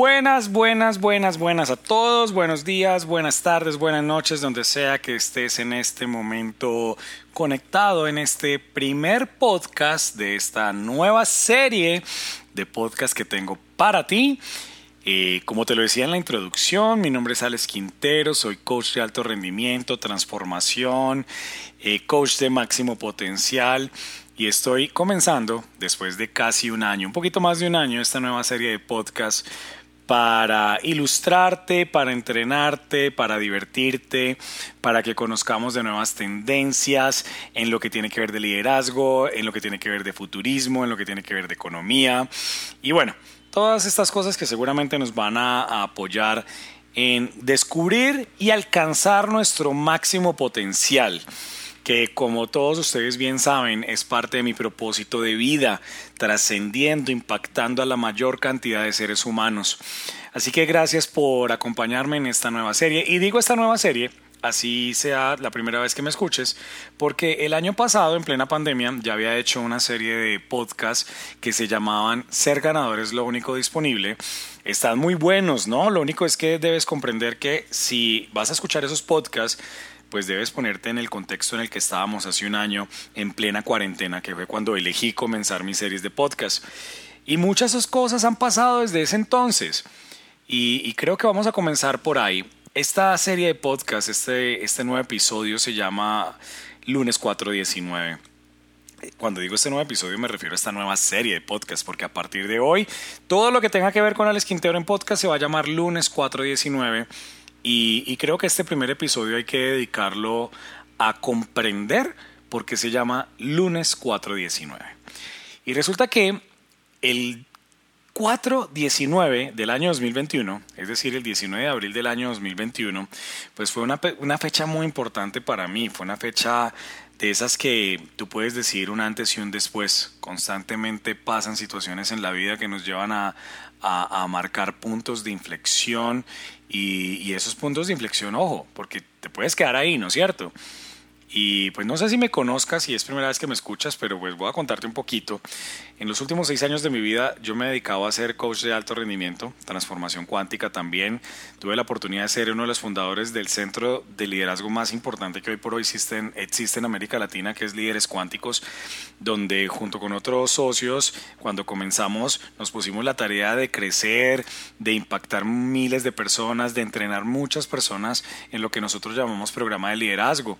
Buenas, buenas, buenas, buenas a todos. Buenos días, buenas tardes, buenas noches, donde sea que estés en este momento conectado en este primer podcast de esta nueva serie de podcast que tengo para ti. Eh, como te lo decía en la introducción, mi nombre es Alex Quintero, soy coach de alto rendimiento, transformación, eh, coach de máximo potencial y estoy comenzando, después de casi un año, un poquito más de un año, esta nueva serie de podcast para ilustrarte, para entrenarte, para divertirte, para que conozcamos de nuevas tendencias en lo que tiene que ver de liderazgo, en lo que tiene que ver de futurismo, en lo que tiene que ver de economía. Y bueno, todas estas cosas que seguramente nos van a, apoyar en descubrir y alcanzar nuestro máximo potencial que como todos ustedes bien saben es parte de mi propósito de vida, trascendiendo, impactando a la mayor cantidad de seres humanos. Así que gracias por acompañarme en esta nueva serie. Y digo esta nueva serie, así sea la primera vez que me escuches, porque el año pasado, en plena pandemia, ya había hecho una serie de podcasts que se llamaban Ser ganador es lo único disponible. Están muy buenos, ¿no? Lo único es que debes comprender que si vas a escuchar esos podcasts, pues debes ponerte en el contexto en el que estábamos hace un año en plena cuarentena, que fue cuando elegí comenzar mis series de podcast. Y muchas cosas han pasado desde ese entonces. Y, creo que vamos a comenzar por ahí. Esta serie de podcast, este, este nuevo episodio se llama Lunes 419. Cuando digo este nuevo episodio me refiero a esta nueva serie de podcast, porque a partir de hoy todo lo que tenga que ver con Alex Quintero en podcast se va a llamar Lunes 419 y, creo que este primer episodio hay que dedicarlo a comprender por qué se llama lunes 419. Y resulta que el 419 del año 2021, es decir, el 19 de abril del año 2021, pues fue una, una, fecha muy importante para mí, fue una fecha de esas que tú puedes decir un antes y un después. Constantemente pasan situaciones en la vida que nos llevan a, a, marcar puntos de inflexión y, y, esos puntos de inflexión, ojo, porque te puedes quedar ahí, ¿no es cierto? Y pues no sé si me conozcas, si es primera vez que me escuchas, pero pues voy a contarte un poquito. En los últimos seis años de mi vida yo me he dedicado a ser coach de alto rendimiento, transformación cuántica también. Tuve la oportunidad de ser uno de los fundadores del centro de liderazgo más importante que hoy por hoy existe existe en América Latina, que es Líderes Cuánticos, donde junto con otros socios, cuando comenzamos, nos pusimos la tarea de crecer, de impactar miles de personas, de entrenar muchas personas en lo que nosotros llamamos programa de liderazgo.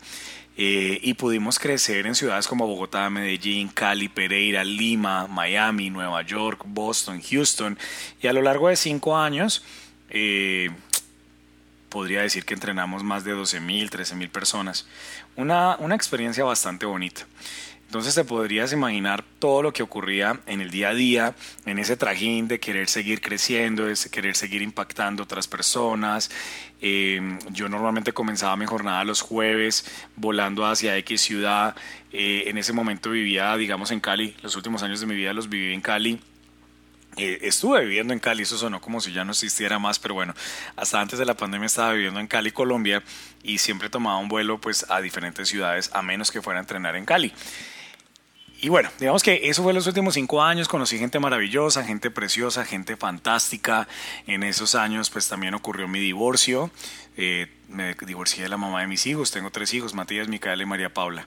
Eh, y pudimos crecer en ciudades como Bogotá, Medellín, Cali, Pereira, Lima, Miami, Nueva York, Boston, Houston. Y a lo largo de cinco años, eh, podría decir que entrenamos más de 12.000, 13.000 personas. Una, una experiencia bastante bonita. Entonces te podrías imaginar todo lo que ocurría en el día a día, en ese trajín de querer seguir creciendo, de querer seguir impactando otras personas. Em, yo normalmente comenzaba mi jornada los jueves volando hacia X ciudad. Eh, en ese momento vivía, digamos, en Cali. Los últimos años de mi vida los viví en Cali. Eh, estuve viviendo en Cali, eso sonó como si ya no existiera más, pero bueno, hasta antes de la pandemia estaba viviendo en Cali, Colombia, y siempre tomaba un vuelo pues a diferentes ciudades, a menos que fuera a entrenar en Cali. Y bueno, digamos que eso fue los últimos cinco años, conocí gente maravillosa, gente preciosa, gente fantástica. En esos años pues también ocurrió mi divorcio. Eh, me divorcié de la mamá de mis hijos, tengo tres hijos, Matías, Micaela y María Paula.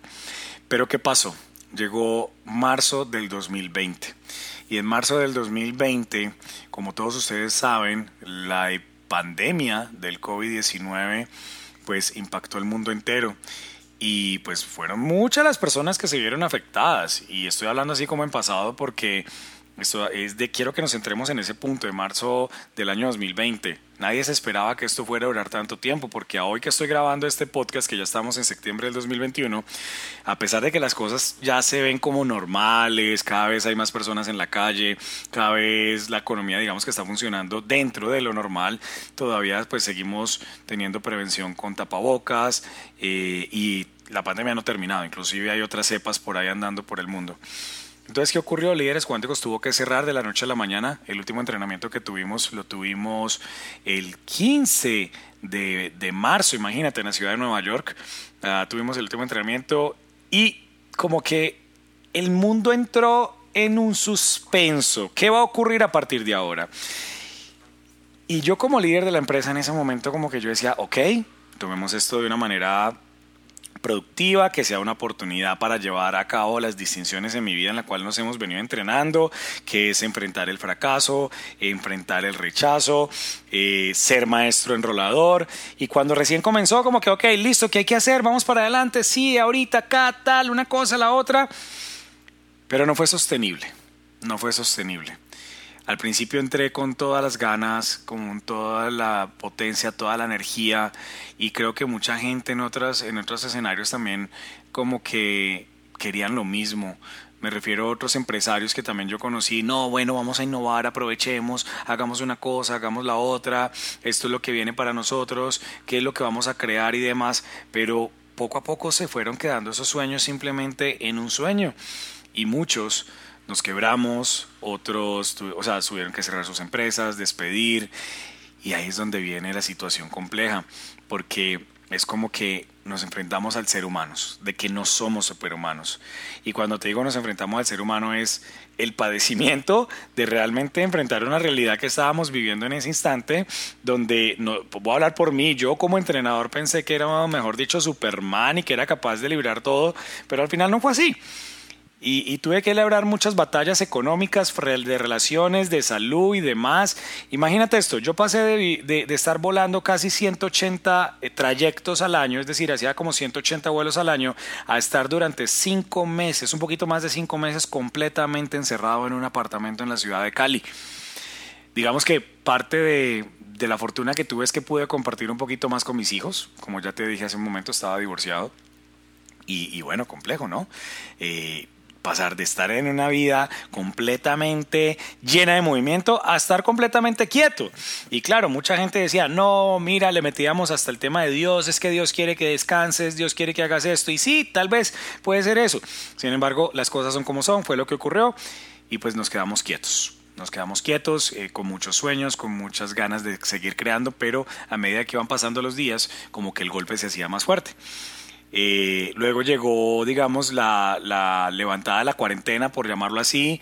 Pero ¿qué pasó? Llegó marzo del 2020. Y en marzo del 2020, como todos ustedes saben, la pandemia del COVID-19 pues impactó el mundo entero y pues fueron muchas las personas que se vieron afectadas y estoy hablando así como en pasado porque Esto es de quiero que nos centremos en ese punto de marzo del año 2020. Nadie se esperaba que esto fuera a durar tanto tiempo, porque a hoy que estoy grabando este podcast, que ya estamos en septiembre del 2021, a pesar de que las cosas ya se ven como normales, cada vez hay más personas en la calle, cada vez la economía digamos que está funcionando dentro de lo normal, todavía pues seguimos teniendo prevención con tapabocas eh, y la pandemia no ha terminado, inclusive hay otras cepas por ahí andando por el mundo. Entonces, ¿qué ocurrió? Líderes Cuánticos tuvo que cerrar de la noche a la mañana. El último entrenamiento que tuvimos lo tuvimos el 15 de, marzo, imagínate, en la ciudad de Nueva York. Ah, tuvimos el último entrenamiento y como que el mundo entró en un suspenso. ¿Qué va a ocurrir a partir de ahora? Y yo como líder de la empresa en ese momento como que yo decía, ok, tomemos esto de una manera productiva, que sea una oportunidad para llevar a cabo las distinciones en mi vida en la cual nos hemos venido entrenando, que es enfrentar el fracaso, enfrentar el rechazo, eh, ser maestro enrolador. Y cuando recién comenzó, como que, ok, listo, ¿qué hay que hacer? Vamos para adelante, sí, ahorita, acá, tal, una cosa, la otra. Pero no fue sostenible, no fue sostenible. Al principio entré con todas las ganas, con toda la potencia, toda la energía y creo que mucha gente en, otras, en otros escenarios también como que querían lo mismo. Me refiero a otros empresarios que también yo conocí. No, bueno, vamos a innovar, aprovechemos, hagamos una cosa, hagamos la otra, esto es lo que viene para nosotros, qué es lo que vamos a crear y demás. Pero poco a poco se fueron quedando esos sueños simplemente en un sueño. Y muchos nos quebramos, otros, o sea, tuvieron que cerrar sus empresas, despedir, y ahí es donde viene la situación compleja, porque es como que nos enfrentamos al ser humano, de que no somos superhumanos. Y cuando te digo nos enfrentamos al ser humano es el padecimiento de realmente enfrentar una realidad que estábamos viviendo en ese instante, donde, no, voy a hablar por mí, yo como entrenador pensé que era, mejor dicho, Superman y que era capaz de librar todo, pero al final no fue así. Y, tuve que labrar muchas batallas económicas, de relaciones, de salud y demás. Imagínate esto, yo pasé de, estar volando casi 180 eh, trayectos al año, es decir, hacía como 180 vuelos al año, a estar durante cinco meses, un poquito más de cinco meses, completamente encerrado en un apartamento en la ciudad de Cali. Digamos que parte de, la fortuna que tuve es que pude compartir un poquito más con mis hijos. Como ya te dije hace un momento, estaba divorciado. Y, bueno, complejo, ¿no? Eh, pasar de estar en una vida completamente llena de movimiento a estar completamente quieto. Y claro, mucha gente decía, no, mira, le metíamos hasta el tema de Dios, es que Dios quiere que descanses, Dios quiere que hagas esto. Y sí, tal vez puede ser eso. Sin embargo, las cosas son como son, fue lo que ocurrió y pues nos quedamos quietos. Nos quedamos quietos, eh, con muchos sueños, con muchas ganas de seguir creando, pero a medida que iban pasando los días, como que el golpe se hacía más fuerte. Eh, luego llegó, digamos, la, la levantada de la cuarentena, por llamarlo así,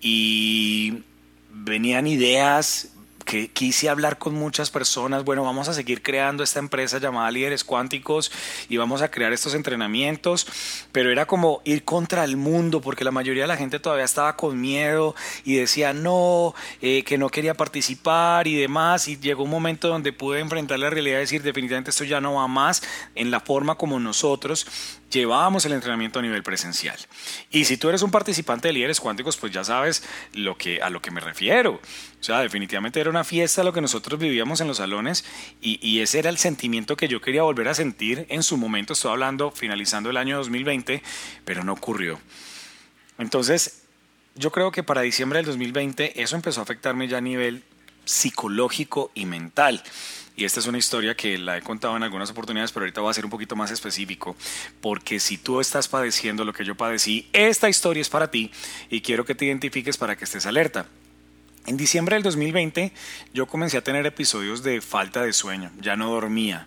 y venían ideas, que quise hablar con muchas personas, bueno, vamos a seguir creando esta empresa llamada Líderes Cuánticos y vamos a crear estos entrenamientos, pero era como ir contra el mundo porque la mayoría de la gente todavía estaba con miedo y decía no, eh, que no quería participar y demás y llegó un momento donde pude enfrentar la realidad y decir definitivamente esto ya no va más en la forma como nosotros llevábamos el entrenamiento a nivel presencial. Y si tú eres un participante de líderes cuánticos, pues ya sabes a lo que me refiero. O sea, definitivamente era una fiesta lo que nosotros vivíamos en los salones y, y ese era el sentimiento que yo quería volver a sentir en su momento. Estoy hablando finalizando el año 2020, pero no ocurrió. Entonces, yo creo que para diciembre del 2020 eso empezó a afectarme ya a nivel psicológico y mental. Y esta es una historia que la he contado en algunas oportunidades, pero ahorita voy a ser un poquito más específico, porque si tú estás padeciendo lo que yo padecí, esta historia es para ti y quiero que te identifiques para que estés alerta. En diciembre del 2020 yo comencé a tener episodios de falta de sueño, ya no dormía.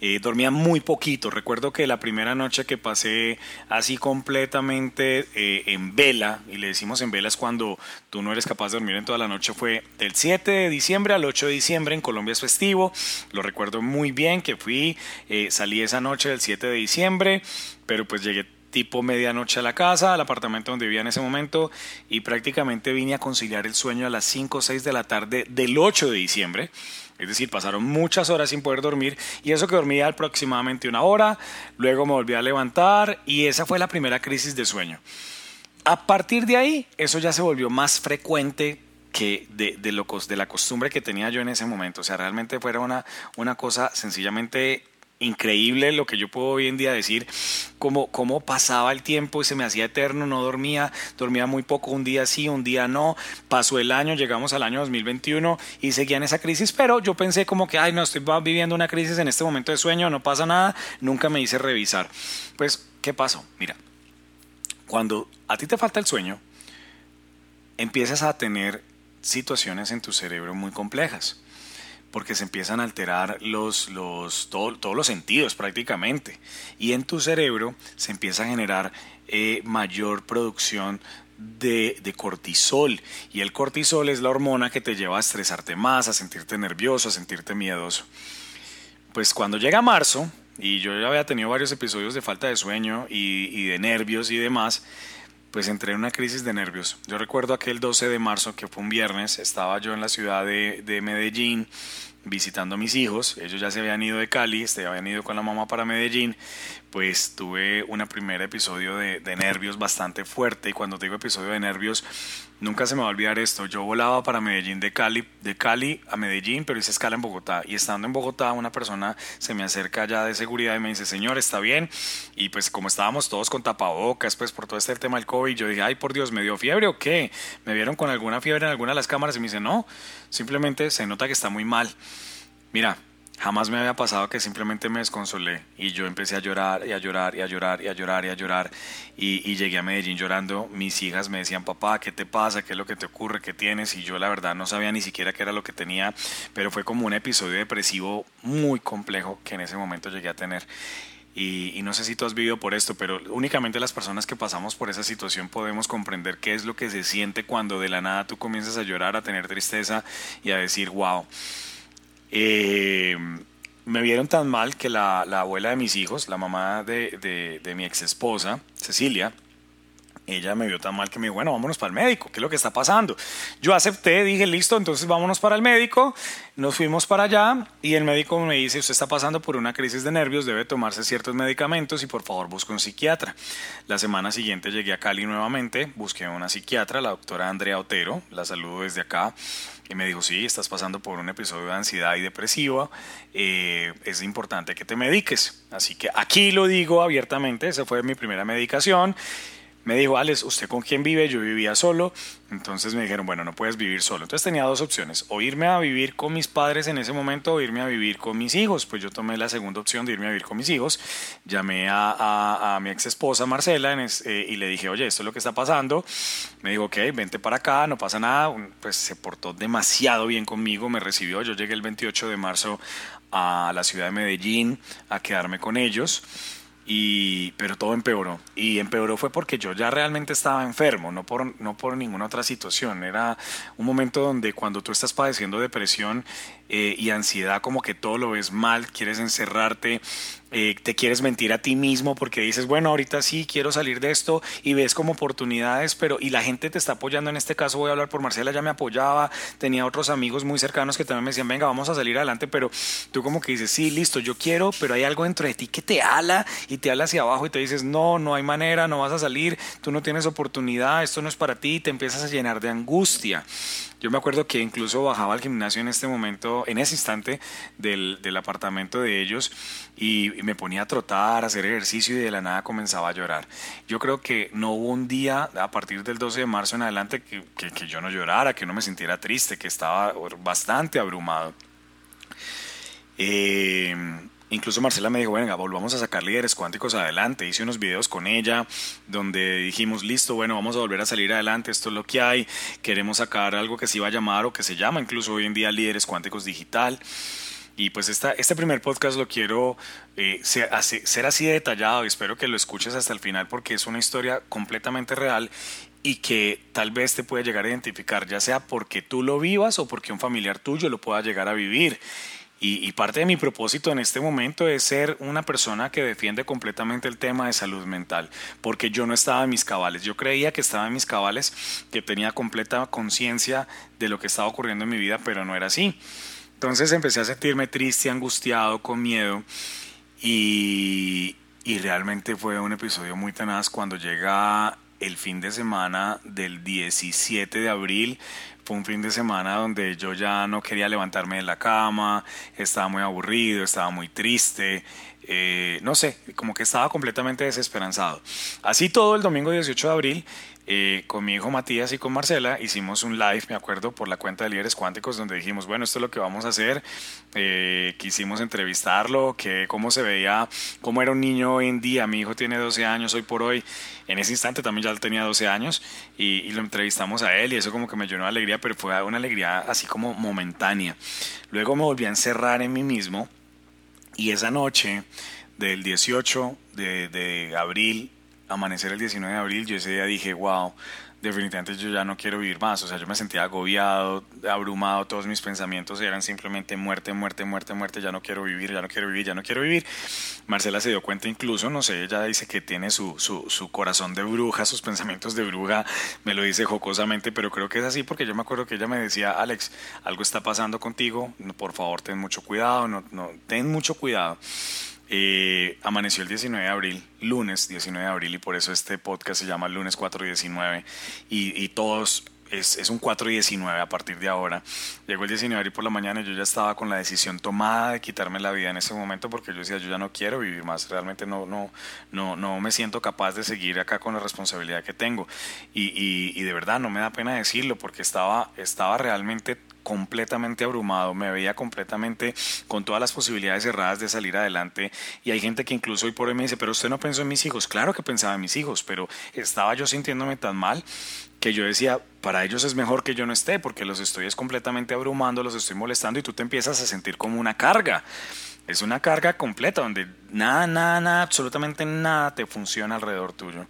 Eh, dormía muy poquito. Recuerdo que la primera noche que pasé así completamente eh, en vela, y le decimos en vela es cuando tú no eres capaz de dormir en toda la noche, fue del 7 de diciembre al 8 de diciembre. En Colombia es festivo. Lo recuerdo muy bien que fui, eh, salí esa noche del 7 de diciembre, pero pues llegué tipo medianoche a la casa, al apartamento donde vivía en ese momento, y prácticamente vine a conciliar el sueño a las 5 o 6 de la tarde del 8 de diciembre. Es decir, pasaron muchas horas sin poder dormir y eso que dormía aproximadamente una hora, luego me volví a levantar y esa fue la primera crisis de sueño. a partir de ahí, eso ya se volvió más frecuente que de, de, lo, de la costumbre que tenía yo en ese momento. O sea, realmente fuera una, una cosa sencillamente increíble lo que yo puedo hoy en día decir, cómo, cómo pasaba el tiempo y se me hacía eterno, no dormía, dormía muy poco, un día sí, un día no, pasó el año, llegamos al año 2021 y seguía en esa crisis, pero yo pensé como que, ay, no, estoy viviendo una crisis en este momento de sueño, no pasa nada, nunca me hice revisar. Pues, ¿qué pasó? Mira, cuando a ti te falta el sueño, empiezas a tener situaciones en tu cerebro muy complejas porque se empiezan a alterar los, los, todos los sentidos prácticamente. Y en tu cerebro se empieza a generar eh, mayor producción de, de, cortisol. Y el cortisol es la hormona que te lleva a estresarte más, a sentirte nervioso, a sentirte miedoso. Pues cuando llega marzo, y yo ya había tenido varios episodios de falta de sueño y, y de nervios y demás, pues entré en una crisis de nervios. Yo recuerdo aquel 12 de marzo, que fue un viernes, estaba yo en la ciudad de, de Medellín visitando a mis hijos, ellos ya se habían ido de Cali, se habían ido con la mamá para Medellín, pues tuve un primer episodio de, nervios bastante fuerte. Y cuando digo episodio de nervios, nunca se me va a olvidar esto, yo volaba para Medellín de Cali, de Cali a Medellín, pero hice escala en Bogotá y estando en Bogotá una persona se me acerca ya de seguridad y me dice, señor, ¿está bien? Y pues como estábamos todos con tapabocas, pues por todo este tema del COVID, yo dije, ay por Dios, ¿me dio fiebre o qué? ¿Me vieron con alguna fiebre en alguna de las cámaras? Y me dice, no, simplemente se nota que está muy mal. Mira, Jamás me había pasado que simplemente me desconsolé y yo empecé a llorar y a llorar y a llorar y a llorar y a llorar y, llegué a Medellín llorando. Mis hijas me decían, papá, ¿qué te pasa? ¿Qué es lo que te ocurre? ¿Qué tienes? Y yo la verdad no sabía ni siquiera qué era lo que tenía, pero fue como un episodio depresivo muy complejo que en ese momento llegué a tener. Y, y, no sé si tú has vivido por esto, pero únicamente las personas que pasamos por esa situación podemos comprender qué es lo que se siente cuando de la nada tú comienzas a llorar, a tener tristeza y a decir, wow. Eh, me vieron tan mal que la, abuela de mis hijos, la mamá de, de mi ex esposa, Cecilia, ella me vio tan mal que me dijo, bueno, vámonos para el médico, ¿qué es lo que está pasando? Yo acepté, dije, listo, entonces vámonos para el médico, nos fuimos para allá y el médico me dice, usted está pasando por una crisis de nervios, debe tomarse ciertos medicamentos y por favor busque un psiquiatra. La semana siguiente llegué a Cali nuevamente, busqué a una psiquiatra, la doctora Andrea Otero, la saludo desde acá, y me dijo, sí, estás pasando por un episodio de ansiedad y depresiva, eh, es importante que te mediques. Así que aquí lo digo abiertamente, esa fue mi primera medicación me dijo, Alex, ¿usted con quién vive? Yo vivía solo. Entonces me dijeron, bueno, no puedes vivir solo. Entonces tenía dos opciones, o irme a vivir con mis padres en ese momento o irme a vivir con mis hijos. Pues yo tomé la segunda opción de irme a vivir con mis hijos. Llamé a, mi ex esposa Marcela eh, y le dije, oye, esto es lo que está pasando. Me dijo, ok, vente para acá, no pasa nada. Pues se portó demasiado bien conmigo, me recibió. Yo llegué el 28 de marzo a la ciudad de Medellín a quedarme con ellos y, pero todo empeoró. Y empeoró fue porque yo ya realmente estaba enfermo, no por, no por ninguna otra situación. Era un momento donde cuando tú estás padeciendo depresión eh, y ansiedad, como que todo lo ves mal, quieres encerrarte, eh, te quieres mentir a ti mismo porque dices, bueno, ahorita sí quiero salir de esto y ves como oportunidades, pero y la gente te está apoyando. En este caso voy a hablar por Marcela, ya me apoyaba, tenía otros amigos muy cercanos que también me decían, venga, vamos a salir adelante, pero tú como que dices, sí, listo, yo quiero, pero hay algo dentro de ti que te ala y te ala hacia abajo y te dices, no, no hay manera, no vas a salir, tú no tienes oportunidad, esto no es para ti, y te empiezas a llenar de angustia. Yo me acuerdo que incluso bajaba al gimnasio en este momento, en ese instante del, del apartamento de ellos y me ponía a trotar, a hacer ejercicio y de la nada comenzaba a llorar. Yo creo que no hubo un día a partir del 12 de marzo en adelante que, que, yo no llorara, que no me sintiera triste, que estaba bastante abrumado. Eh, Incluso Marcela me dijo, venga, volvamos a sacar líderes cuánticos adelante. Hice unos videos con ella donde dijimos, listo, bueno, vamos a volver a salir adelante, esto es lo que hay, queremos sacar algo que se iba a llamar o que se llama incluso hoy en día líderes cuánticos digital. Y pues esta, este primer podcast lo quiero eh, ser, así, ser así de detallado y espero que lo escuches hasta el final porque es una historia completamente real y que tal vez te puede llegar a identificar, ya sea porque tú lo vivas o porque un familiar tuyo lo pueda llegar a vivir. Y, parte de mi propósito en este momento es ser una persona que defiende completamente el tema de salud mental, porque yo no estaba en mis cabales. Yo creía que estaba en mis cabales, que tenía completa conciencia de lo que estaba ocurriendo en mi vida, pero no era así. Entonces empecé a sentirme triste, angustiado, con miedo y, y realmente fue un episodio muy tenaz cuando llega el fin de semana del 17 de abril fue un fin de semana donde yo ya no quería levantarme de la cama, estaba muy aburrido, estaba muy triste, eh, no sé, como que estaba completamente desesperanzado. Así todo el domingo 18 de abril eh, con mi hijo Matías y con Marcela hicimos un live, me acuerdo, por la cuenta de Líderes Cuánticos, donde dijimos, bueno, esto es lo que vamos a hacer. Eh, quisimos entrevistarlo, que cómo se veía, cómo era un niño hoy en día. Mi hijo tiene 12 años hoy por hoy. En ese instante también ya tenía 12 años y, lo entrevistamos a él y eso como que me llenó de alegría, pero fue una alegría así como momentánea. Luego me volví a encerrar en mí mismo y esa noche del 18 de, de abril amanecer el 19 de abril, yo ese día dije, wow, definitivamente yo ya no quiero vivir más. O sea, yo me sentía agobiado, abrumado, todos mis pensamientos eran simplemente muerte, muerte, muerte, muerte, ya no quiero vivir, ya no quiero vivir, ya no quiero vivir. Marcela se dio cuenta incluso, no sé, ella dice que tiene su, su, corazón de bruja, sus pensamientos de bruja, me lo dice jocosamente, pero creo que es así porque yo me acuerdo que ella me decía, Alex, algo está pasando contigo, por favor ten mucho cuidado, no, no, ten mucho cuidado. Eh, amaneció el 19 de abril, lunes 19 de abril, y por eso este podcast se llama Lunes 419, y, y todos es, es, un 419 a partir de ahora. Llegó el 19 de abril por la mañana y yo ya estaba con la decisión tomada de quitarme la vida en ese momento porque yo decía, yo ya no quiero vivir más, realmente no, no, no, no me siento capaz de seguir acá con la responsabilidad que tengo. Y, y, y de verdad no me da pena decirlo porque estaba, estaba realmente completamente abrumado, me veía completamente con todas las posibilidades cerradas de salir adelante y hay gente que incluso hoy por hoy me dice, pero usted no pensó en mis hijos, claro que pensaba en mis hijos, pero estaba yo sintiéndome tan mal que yo decía, para ellos es mejor que yo no esté porque los estoy es completamente abrumando, los estoy molestando y tú te empiezas a sentir como una carga. Es una carga completa donde nada, nada, nada, absolutamente nada te funciona alrededor tuyo.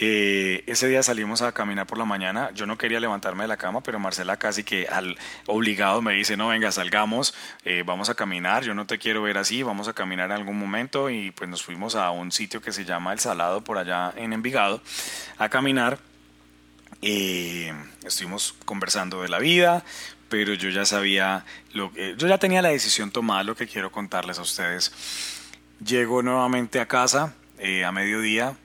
Eh, ese día salimos a caminar por la mañana. Yo no quería levantarme de la cama, pero Marcela casi que al obligado me dice, no, venga, salgamos, eh, vamos a caminar, yo no te quiero ver así, vamos a caminar en algún momento y pues nos fuimos a un sitio que se llama El Salado por allá en Envigado a caminar. Eh, estuvimos conversando de la vida, pero yo ya sabía, lo que, yo ya tenía la decisión tomada, lo que quiero contarles a ustedes. Llego nuevamente a casa a mediodía,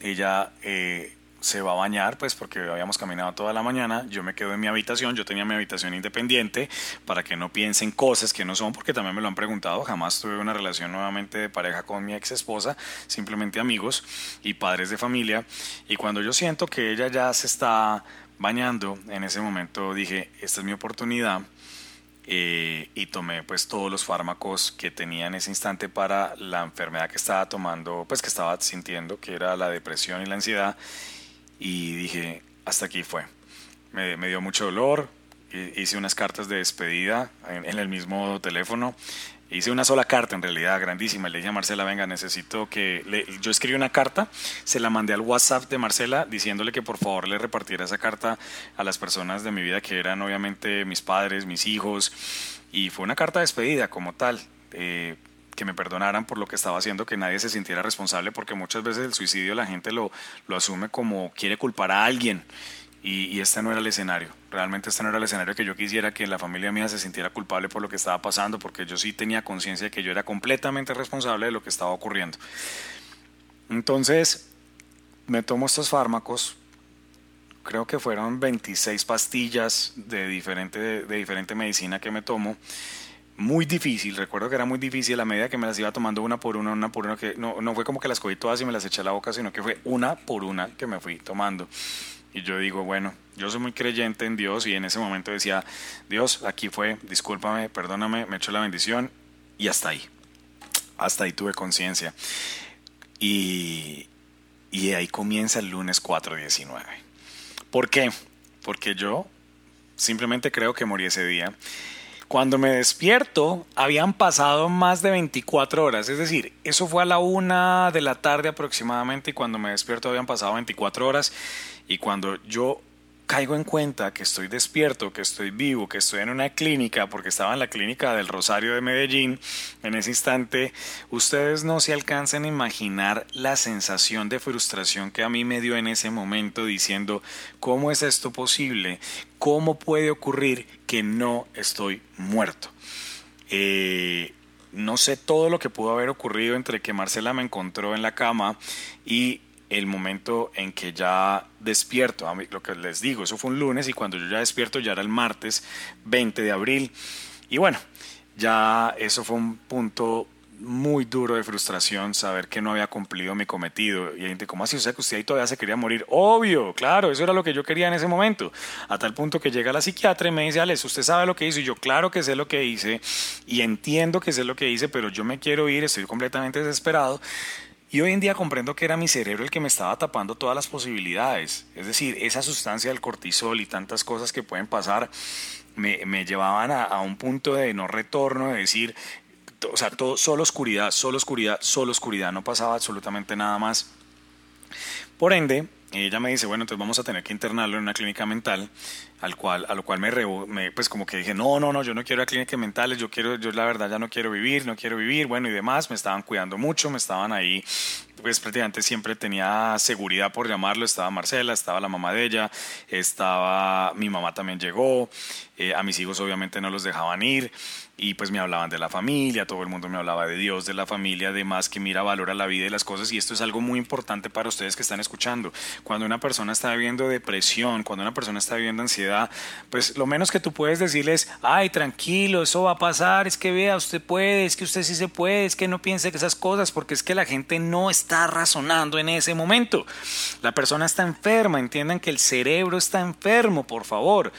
ella eh, se va a bañar, pues porque habíamos caminado toda la mañana, yo me quedo en mi habitación, yo tenía mi habitación independiente para que no piensen cosas que no son, porque también me lo han preguntado, jamás tuve una relación nuevamente de pareja con mi ex esposa, simplemente amigos y padres de familia, y cuando yo siento que ella ya se está bañando, en ese momento dije, esta es mi oportunidad, eh, y tomé pues todos los fármacos que tenía en ese instante para la enfermedad que estaba tomando, pues que estaba sintiendo, que era la depresión y la ansiedad, y dije, hasta aquí fue. Me, me dio mucho dolor, hice unas cartas de despedida en el mismo teléfono, Hice una sola carta en realidad, grandísima. Le dije a Marcela, venga, necesito que... Le... Yo escribí una carta, se la mandé al WhatsApp de Marcela diciéndole que por favor le repartiera esa carta a las personas de mi vida que eran obviamente mis padres, mis hijos. Y fue una carta de despedida como tal. Eh, que me perdonaran por lo que estaba haciendo, que nadie se sintiera responsable, porque muchas veces el suicidio la gente lo, lo asume como quiere culpar a alguien y, este no era el escenario. Realmente este no era el escenario que yo quisiera que la familia mía se sintiera culpable por lo que estaba pasando, porque yo sí tenía conciencia de que yo era completamente responsable de lo que estaba ocurriendo. Entonces, me tomo estos fármacos, creo que fueron 26 pastillas de diferente, de, diferente medicina que me tomo. Muy difícil, recuerdo que era muy difícil a medida que me las iba tomando una por una, una por una, que no, no fue como que las cogí todas y me las eché a la boca, sino que fue una por una que me fui tomando. Y yo digo, bueno, yo soy muy creyente en Dios y en ese momento decía, Dios, aquí fue, discúlpame, perdóname, me echo la bendición y hasta ahí. Hasta ahí tuve conciencia. Y, y ahí comienza el lunes 4.19. ¿Por qué? Porque yo simplemente creo que morí ese día. Cuando me despierto, habían pasado más de 24 horas, es decir, eso fue a la una de la tarde aproximadamente y cuando me despierto habían pasado 24 horas. Y cuando yo caigo en cuenta que estoy despierto, que estoy vivo, que estoy en una clínica, porque estaba en la clínica del Rosario de Medellín en ese instante, ustedes no se alcanzan a imaginar la sensación de frustración que a mí me dio en ese momento diciendo, ¿cómo es esto posible? ¿Cómo puede ocurrir que no estoy muerto? Eh, no sé todo lo que pudo haber ocurrido entre que Marcela me encontró en la cama y el momento en que ya despierto, a mí, lo que les digo, eso fue un lunes y cuando yo ya despierto ya era el martes 20 de abril y bueno, ya eso fue un punto muy duro de frustración saber que no había cumplido mi cometido. Y gente, ¿cómo así? O sea, que usted ahí todavía se quería morir. Obvio, claro, eso era lo que yo quería en ese momento. A tal punto que llega la psiquiatra y me dice, Alex, ¿usted sabe lo que hizo? Y yo, claro que sé lo que hice y entiendo que sé lo que hice, pero yo me quiero ir, estoy completamente desesperado. Y hoy en día comprendo que era mi cerebro el que me estaba tapando todas las posibilidades. Es decir, esa sustancia del cortisol y tantas cosas que pueden pasar me, llevaban a, a, un punto de no retorno, de decir, o sea, todo, solo oscuridad, solo oscuridad, solo oscuridad, no pasaba absolutamente nada más. Por ende, ella me dice, bueno, entonces vamos a tener que internarlo en una clínica mental, al cual, a lo cual me, me, pues como que dije, no, no, no, yo no quiero a clínicas mentales, yo quiero, yo la verdad ya no quiero vivir, no quiero vivir, bueno y demás, me estaban cuidando mucho, me estaban ahí, pues prácticamente siempre tenía seguridad por llamarlo, estaba Marcela, estaba la mamá de ella, estaba, mi mamá también llegó, eh, a mis hijos obviamente no los dejaban ir, y pues me hablaban de la familia, todo el mundo me hablaba de Dios, de la familia, de más que mira, valora la vida y las cosas y esto es algo muy importante para ustedes que están escuchando. Cuando una persona está viviendo depresión, cuando una persona está viviendo ansiedad, pues lo menos que tú puedes decirles, ay, tranquilo, eso va a pasar, es que vea, usted puede, es que usted sí se puede, es que no piense que esas cosas, porque es que la gente no está razonando en ese momento. La persona está enferma, entiendan que el cerebro está enfermo, por favor.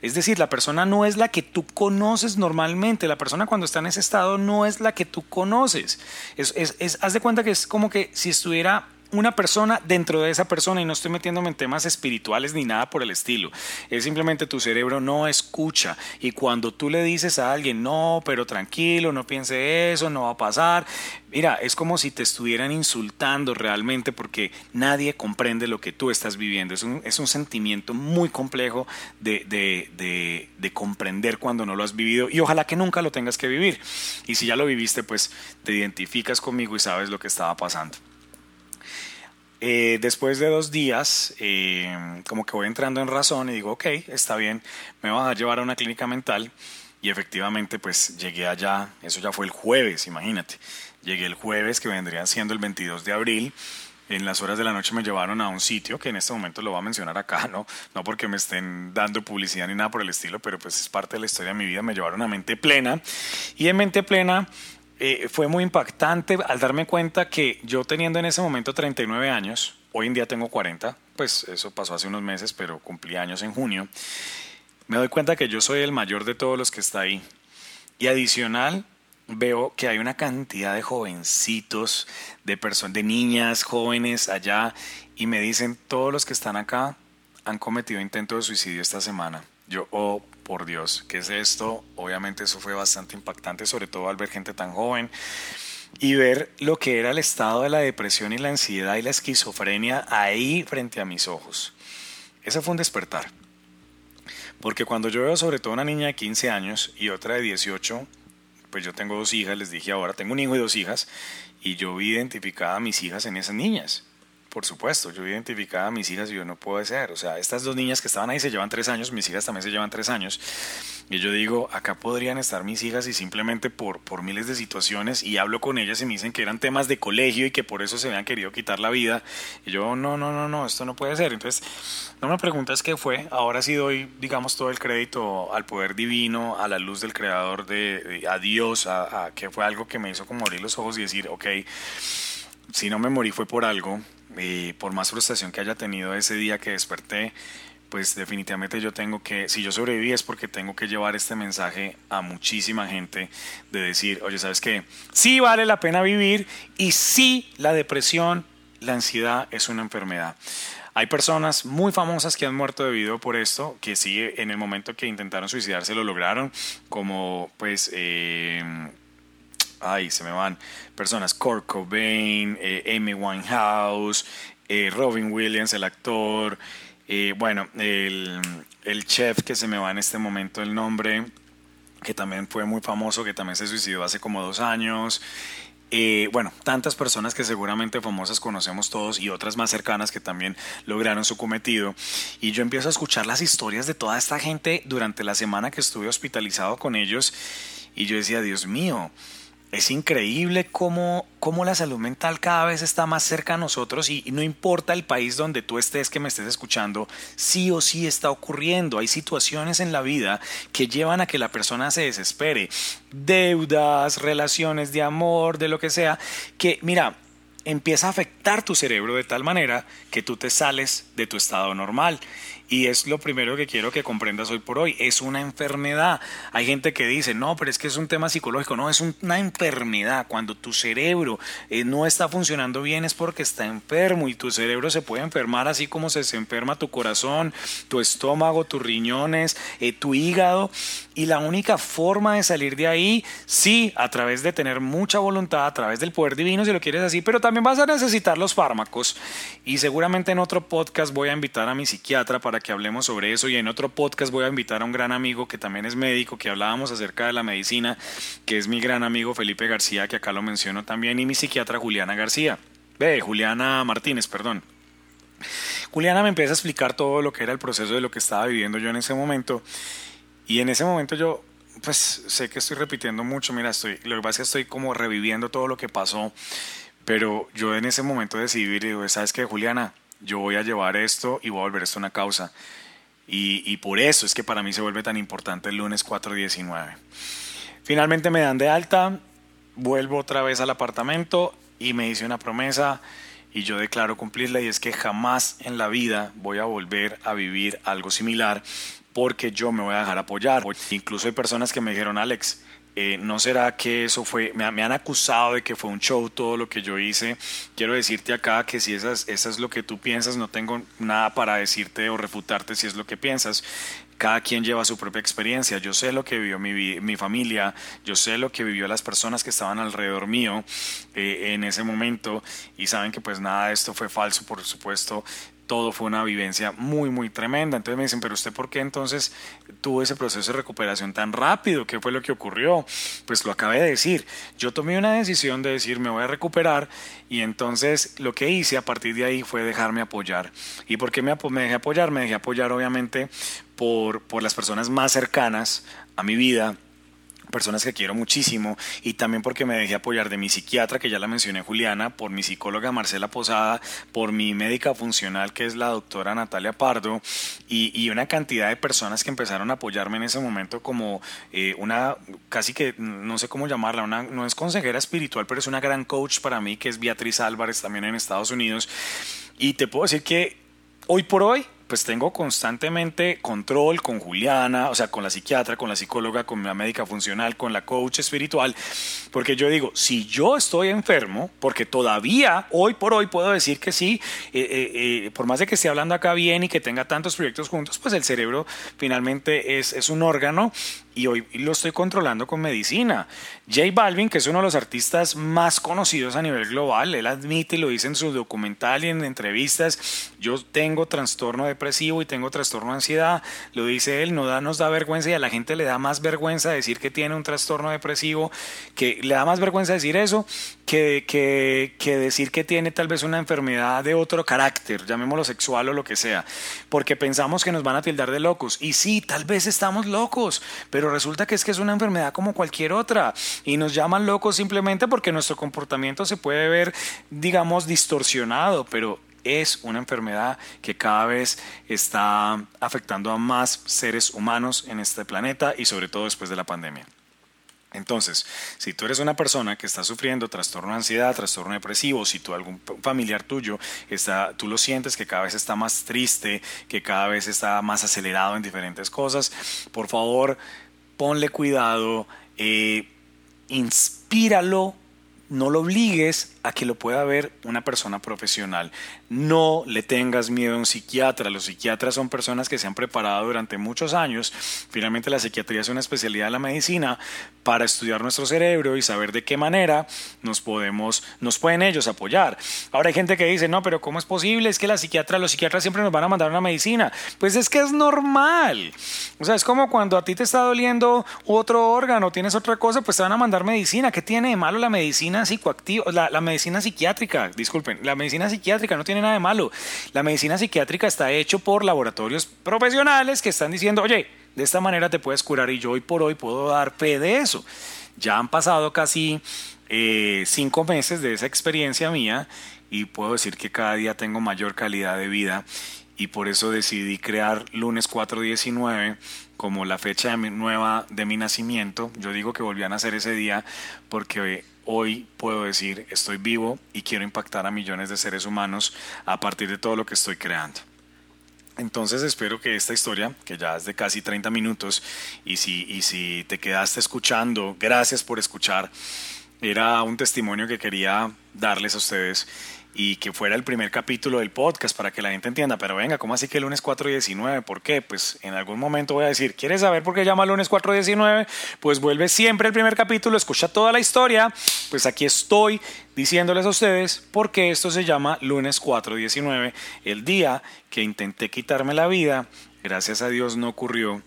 Es decir, la persona no es la que tú conoces normalmente. La persona cuando está en ese estado no es la que tú conoces. Es, es, haz de cuenta que es como que si estuviera una persona dentro de esa persona y no estoy metiéndome en temas espirituales ni nada por el estilo. Es simplemente tu cerebro no escucha y cuando tú le dices a alguien, no, pero tranquilo, no piense eso, no va a pasar, mira, es como si te estuvieran insultando realmente porque nadie comprende lo que tú estás viviendo. Es un, es un sentimiento muy complejo de, de, de, de comprender cuando no lo has vivido y ojalá que nunca lo tengas que vivir. Y si ya lo viviste, pues te identificas conmigo y sabes lo que estaba pasando. Eh, después de dos días, eh, como que voy entrando en razón y digo, ok, está bien, me van a llevar a una clínica mental. Y efectivamente, pues llegué allá, eso ya fue el jueves, imagínate. Llegué el jueves, que vendría siendo el 22 de abril. En las horas de la noche me llevaron a un sitio que en este momento lo voy a mencionar acá, ¿no? No porque me estén dando publicidad ni nada por el estilo, pero pues es parte de la historia de mi vida. Me llevaron a Mente Plena. Y en Mente Plena eh, fue muy impactante al darme cuenta que yo teniendo en ese momento 39 años, hoy en día tengo 40, pues eso pasó hace unos meses, pero cumplí años en junio, me doy cuenta que yo soy el mayor de todos los que está ahí. Y adicional, veo que hay una cantidad de jovencitos, de de niñas, jóvenes allá, y me dicen, todos los que están acá han cometido intento de suicidio esta semana. Yo, oh, por Dios, ¿qué es esto? Obviamente eso fue bastante impactante, sobre todo al ver gente tan joven y ver lo que era el estado de la depresión y la ansiedad y la esquizofrenia ahí frente a mis ojos. Ese fue un despertar. Porque cuando yo veo sobre todo una niña de 15 años y otra de 18, pues yo tengo dos hijas, les dije ahora, tengo un hijo y dos hijas, y yo vi identificada a mis hijas en esas niñas. Por supuesto, yo identificaba a mis hijas y yo no puedo ser. O sea, estas dos niñas que estaban ahí se llevan tres años, mis hijas también se llevan tres años. Y yo digo, acá podrían estar mis hijas y simplemente por, por miles de situaciones y hablo con ellas y me dicen que eran temas de colegio y que por eso se habían querido quitar la vida. Y yo, no, no, no, no, esto no puede ser. Entonces, no me preguntas qué fue. Ahora sí doy, digamos, todo el crédito al poder divino, a la luz del creador, de, a Dios, a, a que fue algo que me hizo como abrir los ojos y decir, ok, si no me morí fue por algo y por más frustración que haya tenido ese día que desperté, pues definitivamente yo tengo que, si yo sobreviví es porque tengo que llevar este mensaje a muchísima gente de decir, oye, ¿sabes qué? Sí vale la pena vivir y sí la depresión, la ansiedad es una enfermedad. Hay personas muy famosas que han muerto debido por esto, que sí en el momento que intentaron suicidarse lo lograron, como pues... Eh, ay, se me van personas, Kurt Cobain, eh, Amy Winehouse, eh, Robin Williams, el actor, eh, bueno, el, el, chef que se me va en este momento el nombre, que también fue muy famoso, que también se suicidó hace como dos años. bueno, tantas personas que seguramente famosas conocemos todos y otras más cercanas que también lograron su cometido. Y yo empiezo a escuchar las historias de toda esta gente durante la semana que estuve hospitalizado con ellos y yo decía, Dios mío, es increíble cómo, cómo, la salud mental cada vez está más cerca a nosotros y, no importa el país donde tú estés, que me estés escuchando, sí o sí está ocurriendo. Hay situaciones en la vida que llevan a que la persona se desespere. Deudas, relaciones de amor, de lo que sea, que mira, empieza a afectar tu cerebro de tal manera que tú te sales de tu estado normal. Y es lo primero que quiero que comprendas hoy por hoy. Es una enfermedad. Hay gente que dice, no, pero es que es un tema psicológico. No, es una enfermedad. Cuando tu cerebro eh, no está funcionando bien es porque está enfermo y tu cerebro se puede enfermar así como se, enferma tu corazón, tu estómago, tus riñones, eh, tu hígado. Y la única forma de salir de ahí, sí, a través de tener mucha voluntad, a través del poder divino, si lo quieres así, pero también vas a necesitar los fármacos. Y seguramente en otro podcast voy a invitar a mi psiquiatra para que hablemos sobre eso y en otro podcast voy a invitar a un gran amigo que también es médico, que hablábamos acerca de la medicina, que es mi gran amigo Felipe García, que acá lo menciono también, y mi psiquiatra Juliana García. Ve, Juliana Martínez, perdón. Juliana me empieza a explicar todo lo que era el proceso de lo que estaba viviendo yo en ese momento. Y en ese momento yo, pues sé que estoy repitiendo mucho, mira, estoy, lo que pasa es que estoy como reviviendo todo lo que pasó, pero yo en ese momento decidí, digo, ¿sabes qué, Juliana? Yo voy a llevar esto y voy a volver esto una causa. Y, y por eso es que para mí se vuelve tan importante el lunes 4.19. Finalmente me dan de alta, vuelvo otra vez al apartamento y me hice una promesa y yo declaro cumplirla y es que jamás en la vida voy a volver a vivir algo similar porque yo me voy a dejar apoyar. Incluso hay personas que me dijeron, Alex, eh, ¿No será que eso fue, me, han acusado de que fue un show todo lo que yo hice? Quiero decirte acá que si eso es lo que tú piensas, no tengo nada para decirte o refutarte si es lo que piensas cada quien lleva su propia experiencia. Yo sé lo que vivió mi, mi familia, yo sé lo que vivió las personas que estaban alrededor mío eh, en ese momento y saben que pues nada de esto fue falso, por supuesto todo fue una vivencia muy, muy tremenda. Entonces me dicen, pero usted por qué entonces tuvo ese proceso de recuperación tan rápido? ¿Qué fue lo que ocurrió? Pues lo acabé de decir. Yo tomé una decisión de decir, me voy a recuperar y entonces lo que hice a partir de ahí fue dejarme apoyar. ¿Y por qué me, me dejé apoyar? Me dejé apoyar obviamente por, por las personas más cercanas a mi vida personas que quiero muchísimo y también porque me dejé apoyar de mi psiquiatra, que ya la mencioné Juliana, por mi psicóloga Marcela Posada, por mi médica funcional, que es la doctora Natalia Pardo, y, una cantidad de personas que empezaron a apoyarme en ese momento como eh, una, casi que, no sé cómo llamarla, una, no es consejera espiritual, pero es una gran coach para mí, que es Beatriz Álvarez, también en Estados Unidos. Y te puedo decir que hoy por hoy pues tengo constantemente control con Juliana, o sea, con la psiquiatra, con la psicóloga, con la médica funcional, con la coach espiritual, porque yo digo, si yo estoy enfermo, porque todavía hoy por hoy puedo decir que sí, eh, eh, eh, por más de que esté hablando acá bien y que tenga tantos proyectos juntos, pues el cerebro finalmente es, es un órgano y hoy lo estoy controlando con medicina. J Balvin, que es uno de los artistas más conocidos a nivel global, él admite y lo dice en su documental y en entrevistas, yo tengo trastorno depresivo y tengo trastorno de ansiedad, lo dice él, no da, nos da vergüenza y a la gente le da más vergüenza decir que tiene un trastorno depresivo, que le da más vergüenza decir eso que, que, que decir que tiene tal vez una enfermedad de otro carácter, llamémoslo sexual o lo que sea, porque pensamos que nos van a tildar de locos. Y sí, tal vez estamos locos, pero resulta que es que es una enfermedad como cualquier otra y nos llaman locos simplemente porque nuestro comportamiento se puede ver, digamos, distorsionado, pero es una enfermedad que cada vez está afectando a más seres humanos en este planeta y sobre todo después de la pandemia. Entonces, si tú eres una persona que está sufriendo trastorno de ansiedad, trastorno depresivo, si tú algún familiar tuyo está, tú lo sientes que cada vez está más triste, que cada vez está más acelerado en diferentes cosas, por favor, ponle cuidado, eh, inspíralo, no lo obligues a que lo pueda ver una persona profesional. No le tengas miedo a un psiquiatra. Los psiquiatras son personas que se han preparado durante muchos años. Finalmente la psiquiatría es una especialidad de la medicina para estudiar nuestro cerebro y saber de qué manera nos podemos, nos pueden ellos apoyar. Ahora hay gente que dice, no, pero ¿cómo es posible? Es que la psiquiatra, los psiquiatras siempre nos van a mandar una medicina. Pues es que es normal. O sea, es como cuando a ti te está doliendo otro órgano, tienes otra cosa, pues te van a mandar medicina. ¿Qué tiene de malo la medicina psicoactiva? Psiquiátrica, disculpen, la medicina psiquiátrica no tiene nada de malo. La medicina psiquiátrica está hecho por laboratorios profesionales que están diciendo, oye, de esta manera te puedes curar y yo hoy por hoy puedo dar fe de eso. Ya han pasado casi eh, cinco meses de esa experiencia mía y puedo decir que cada día tengo mayor calidad de vida y por eso decidí crear lunes 419 como la fecha nueva de mi nacimiento. Yo digo que volví a nacer ese día porque hoy puedo decir estoy vivo y quiero impactar a millones de seres humanos a partir de todo lo que estoy creando. Entonces espero que esta historia, que ya es de casi 30 minutos, y si, y si te quedaste escuchando, gracias por escuchar, era un testimonio que quería darles a ustedes y que fuera el primer capítulo del podcast para que la gente entienda. Pero venga, ¿cómo así que lunes 419? ¿Por qué? Pues en algún momento voy a decir, ¿quieres saber por qué llama lunes 419? Pues vuelve siempre el primer capítulo, escucha toda la historia. Pues aquí estoy diciéndoles a ustedes por qué esto se llama lunes 419, el día que intenté quitarme la vida. Gracias a Dios no ocurrió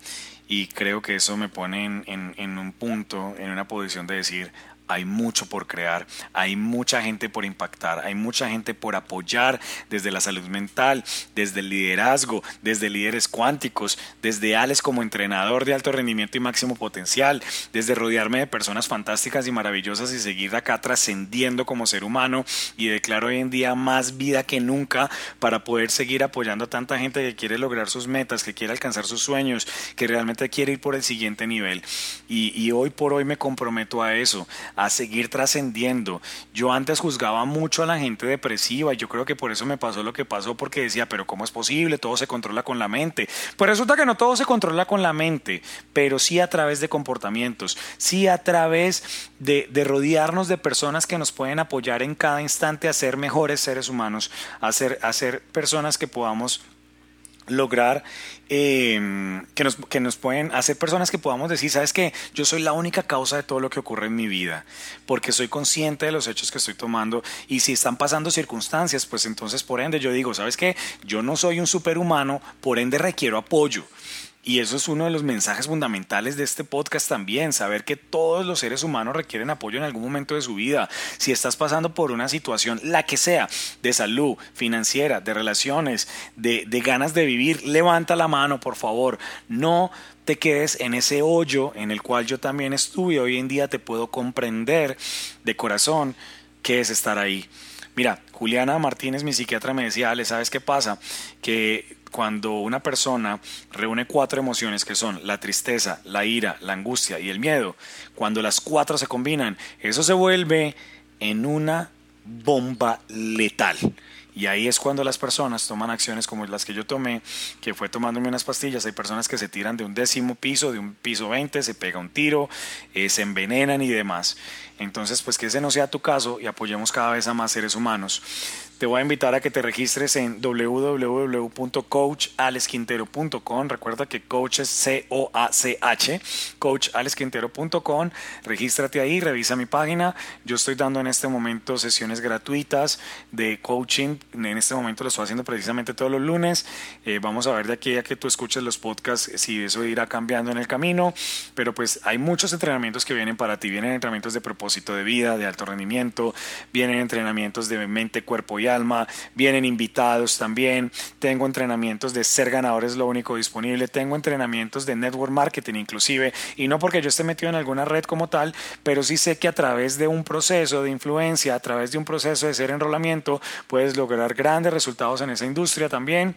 y creo que eso me pone en un punto, en una posición de decir, hay mucho por crear, hay mucha gente por impactar, hay mucha gente por apoyar desde la salud mental, desde el liderazgo, desde líderes cuánticos, desde Alex como entrenador de alto rendimiento y máximo potencial, desde rodearme de personas fantásticas y maravillosas y seguir acá trascendiendo como ser humano y declaro hoy en día más vida que nunca para poder seguir apoyando a tanta gente que quiere lograr sus metas, que quiere alcanzar sus sueños, que realmente quiere ir por el siguiente nivel. Y, hoy por hoy me comprometo a eso, seguir trascendiendo. Yo antes juzgaba mucho a la gente depresiva y yo creo que por eso me pasó lo que pasó porque decía, pero ¿cómo es posible? Todo se controla con la mente. Pues resulta que no todo se controla con la mente, pero sí a través de comportamientos, sí a través de, de rodearnos de personas que nos pueden apoyar en cada instante a ser mejores seres humanos, a ser, a ser personas que podamos lograr em, que, nos, que nos pueden hacer personas que podamos decir, sabes que yo soy la única causa de todo lo que ocurre en mi vida, porque soy consciente de los hechos que estoy tomando y si están pasando circunstancias, pues entonces por ende yo digo, sabes que yo no soy un superhumano, por ende requiero apoyo. Y eso es uno de los mensajes fundamentales de este podcast también, saber que todos los seres humanos requieren apoyo en algún momento de su vida. Si estás pasando por una situación, la que sea, de salud, financiera, de relaciones, de, de ganas de vivir, levanta la mano, por favor. No te quedes en ese hoyo en el cual yo también estuve. Hoy en día te puedo comprender de corazón qué es estar ahí. Mira, Juliana Martínez, mi psiquiatra, me decía, Ale, ¿sabes qué pasa? Que cuando una persona reúne cuatro emociones que son la tristeza, la ira, la angustia y el miedo, cuando las cuatro se combinan, eso se vuelve en una bomba letal. Y ahí es cuando las personas toman acciones como las que yo tomé, que fue tomándome unas pastillas. Hay personas que se tiran de un décimo piso, de un piso 20, se pega un tiro, eh, se envenenan y demás. Entonces, pues que ese no sea tu caso y apoyemos cada vez a más seres humanos te voy a invitar a que te registres en www.coachalesquintero.com. Recuerda que coach es C-O-A-C-H, coachalesquintero.com. Regístrate ahí, revisa mi página. Yo estoy dando en este momento sesiones gratuitas de coaching. En este momento lo estoy haciendo precisamente todos los lunes. Eh, vamos a ver de aquí a que tú escuches los podcasts si eso irá cambiando en el camino. Pero pues hay muchos entrenamientos que vienen para ti. Vienen entrenamientos de propósito de vida, de alto rendimiento. Vienen entrenamientos de mente, cuerpo y alma, vienen invitados también, tengo entrenamientos de ser ganadores lo único disponible, tengo entrenamientos de network marketing inclusive, y no porque yo esté metido en alguna red como tal, pero sí sé que a través de un proceso de influencia, a través de un proceso de ser enrolamiento, puedes lograr grandes resultados en esa industria también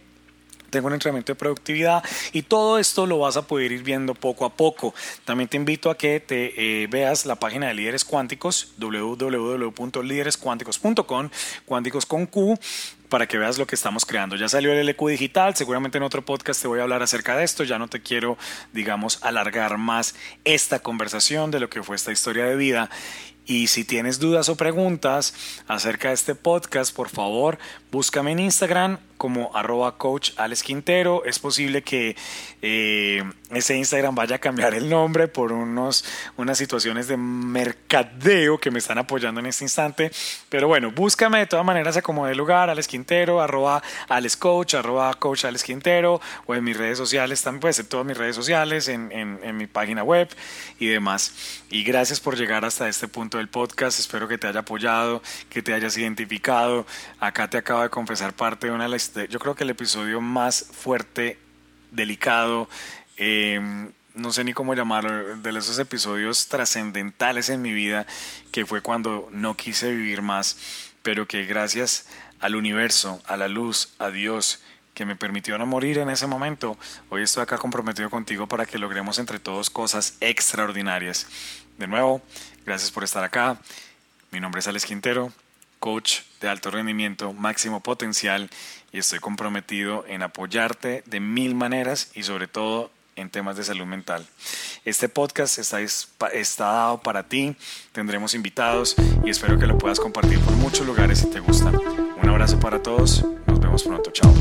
tengo un entrenamiento de productividad y todo esto lo vas a poder ir viendo poco a poco. También te invito a que te eh, veas la página de Líderes Cuánticos, www.líderescuánticos.com, cuánticos con Q, para que veas lo que estamos creando. Ya salió el LQ digital, seguramente en otro podcast te voy a hablar acerca de esto, ya no te quiero, digamos, alargar más esta conversación de lo que fue esta historia de vida. Y si tienes dudas o preguntas acerca de este podcast, por favor, búscame en Instagram como arroba coach Alex. Es posible que eh, ese Instagram vaya a cambiar el nombre por unos, unas situaciones de mercadeo que me están apoyando en este instante. Pero bueno, búscame de todas maneras como de lugar, Alex Quintero, arroba Alex arroba coach Alex Quintero, o en mis redes sociales también, pues en todas mis redes sociales, en, en, en mi página web y demás. Y gracias por llegar hasta este punto del podcast. Espero que te haya apoyado, que te hayas identificado. Acá te acabo de confesar parte de una de las yo creo que el episodio más fuerte, delicado, em, no sé ni cómo llamarlo, de esos episodios trascendentales en mi vida, que fue cuando no quise vivir más, pero que gracias al universo, a la luz, a Dios, que me permitió no morir en ese momento, hoy estoy acá comprometido contigo para que logremos entre todos cosas extraordinarias. De nuevo, gracias por estar acá. Mi nombre es Alex Quintero, coach de alto rendimiento, máximo potencial, y estoy comprometido en apoyarte de mil maneras y sobre todo en temas de salud mental. Este podcast está, está dado para ti, tendremos invitados y espero que lo puedas compartir por muchos lugares si te gusta. Un abrazo para todos, nos vemos pronto, chao.